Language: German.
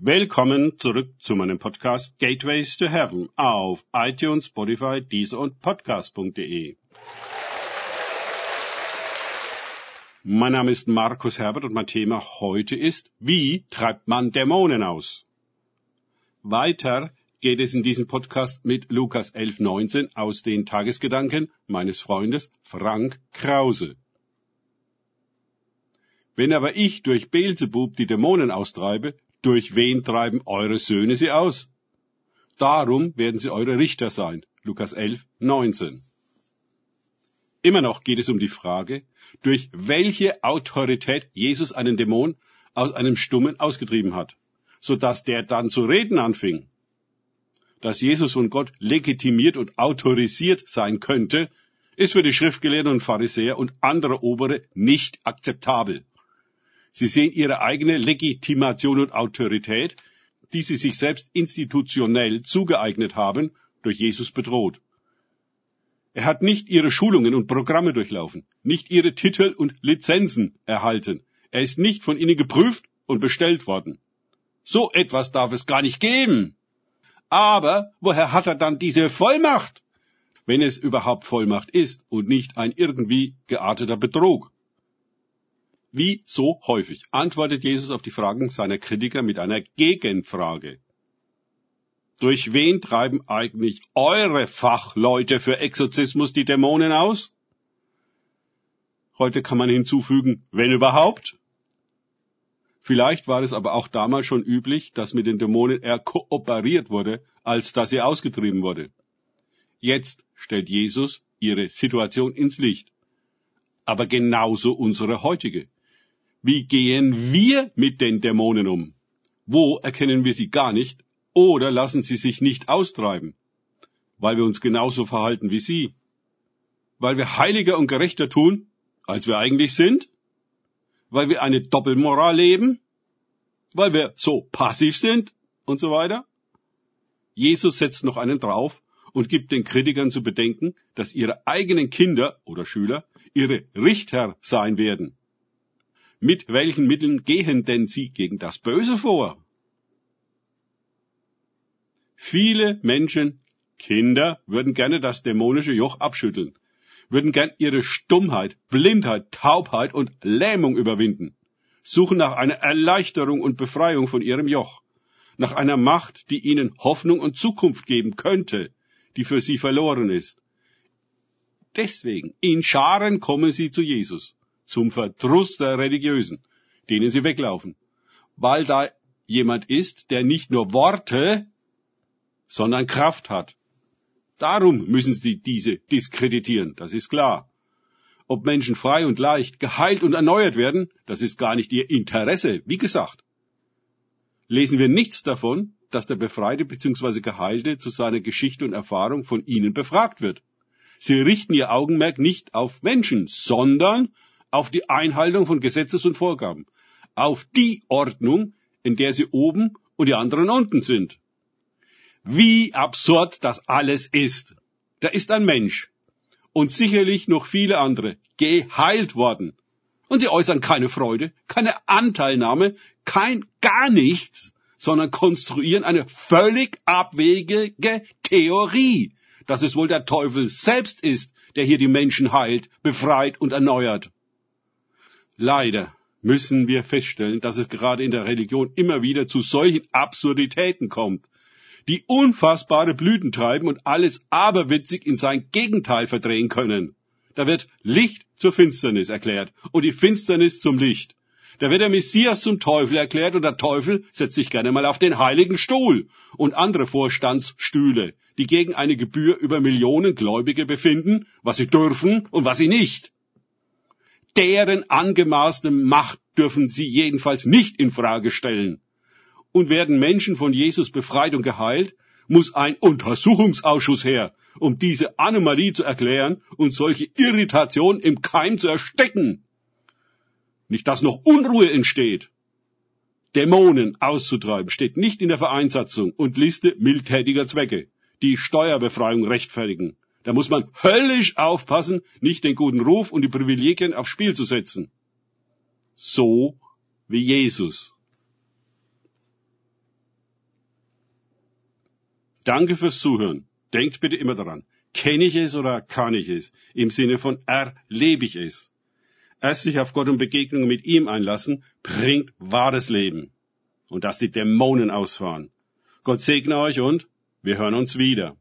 Willkommen zurück zu meinem Podcast Gateways to Heaven auf iTunes, Spotify, Deezer und Podcast.de. Mein Name ist Markus Herbert und mein Thema heute ist, wie treibt man Dämonen aus? Weiter geht es in diesem Podcast mit Lukas 11.19 aus den Tagesgedanken meines Freundes Frank Krause. Wenn aber ich durch Beelzebub die Dämonen austreibe, durch wen treiben eure Söhne sie aus? Darum werden sie eure Richter sein. Lukas 11, 19. Immer noch geht es um die Frage, durch welche Autorität Jesus einen Dämon aus einem Stummen ausgetrieben hat, so dass der dann zu reden anfing. Dass Jesus von Gott legitimiert und autorisiert sein könnte, ist für die Schriftgelehrten und Pharisäer und andere Obere nicht akzeptabel. Sie sehen ihre eigene Legitimation und Autorität, die sie sich selbst institutionell zugeeignet haben, durch Jesus bedroht. Er hat nicht ihre Schulungen und Programme durchlaufen, nicht ihre Titel und Lizenzen erhalten. Er ist nicht von ihnen geprüft und bestellt worden. So etwas darf es gar nicht geben. Aber woher hat er dann diese Vollmacht? Wenn es überhaupt Vollmacht ist und nicht ein irgendwie gearteter Betrug. Wie so häufig antwortet Jesus auf die Fragen seiner Kritiker mit einer Gegenfrage. Durch wen treiben eigentlich eure Fachleute für Exorzismus die Dämonen aus? Heute kann man hinzufügen, wenn überhaupt. Vielleicht war es aber auch damals schon üblich, dass mit den Dämonen eher kooperiert wurde, als dass sie ausgetrieben wurde. Jetzt stellt Jesus ihre Situation ins Licht. Aber genauso unsere heutige. Wie gehen wir mit den Dämonen um? Wo erkennen wir sie gar nicht oder lassen sie sich nicht austreiben? Weil wir uns genauso verhalten wie sie? Weil wir heiliger und gerechter tun, als wir eigentlich sind? Weil wir eine Doppelmoral leben? Weil wir so passiv sind? Und so weiter? Jesus setzt noch einen drauf und gibt den Kritikern zu bedenken, dass ihre eigenen Kinder oder Schüler ihre Richter sein werden. Mit welchen Mitteln gehen denn Sie gegen das Böse vor? Viele Menschen, Kinder, würden gerne das dämonische Joch abschütteln, würden gern ihre Stummheit, Blindheit, Taubheit und Lähmung überwinden, suchen nach einer Erleichterung und Befreiung von ihrem Joch, nach einer Macht, die ihnen Hoffnung und Zukunft geben könnte, die für sie verloren ist. Deswegen, in Scharen kommen sie zu Jesus zum Verdruss der Religiösen, denen sie weglaufen, weil da jemand ist, der nicht nur Worte, sondern Kraft hat. Darum müssen sie diese diskreditieren, das ist klar. Ob Menschen frei und leicht, geheilt und erneuert werden, das ist gar nicht ihr Interesse, wie gesagt. Lesen wir nichts davon, dass der Befreite bzw. Geheilte zu seiner Geschichte und Erfahrung von ihnen befragt wird. Sie richten ihr Augenmerk nicht auf Menschen, sondern auf die Einhaltung von Gesetzes und Vorgaben, auf die Ordnung, in der sie oben und die anderen unten sind. Wie absurd das alles ist. Da ist ein Mensch und sicherlich noch viele andere geheilt worden. Und sie äußern keine Freude, keine Anteilnahme, kein gar nichts, sondern konstruieren eine völlig abwegige Theorie, dass es wohl der Teufel selbst ist, der hier die Menschen heilt, befreit und erneuert. Leider müssen wir feststellen, dass es gerade in der Religion immer wieder zu solchen Absurditäten kommt, die unfassbare Blüten treiben und alles aberwitzig in sein Gegenteil verdrehen können. Da wird Licht zur Finsternis erklärt und die Finsternis zum Licht. Da wird der Messias zum Teufel erklärt und der Teufel setzt sich gerne mal auf den heiligen Stuhl und andere Vorstandsstühle, die gegen eine Gebühr über Millionen Gläubige befinden, was sie dürfen und was sie nicht deren angemaßte Macht dürfen sie jedenfalls nicht in Frage stellen. Und werden Menschen von Jesus befreit und geheilt, muss ein Untersuchungsausschuss her, um diese Anomalie zu erklären und solche Irritation im Keim zu erstecken. Nicht, dass noch Unruhe entsteht. Dämonen auszutreiben steht nicht in der Vereinssatzung und Liste mildtätiger Zwecke, die Steuerbefreiung rechtfertigen. Da muss man höllisch aufpassen, nicht den guten Ruf und die Privilegien aufs Spiel zu setzen. So wie Jesus. Danke fürs Zuhören. Denkt bitte immer daran. Kenne ich es oder kann ich es? Im Sinne von erlebe ich es. Erst sich auf Gott und Begegnungen mit ihm einlassen, bringt wahres Leben. Und dass die Dämonen ausfahren. Gott segne euch und wir hören uns wieder.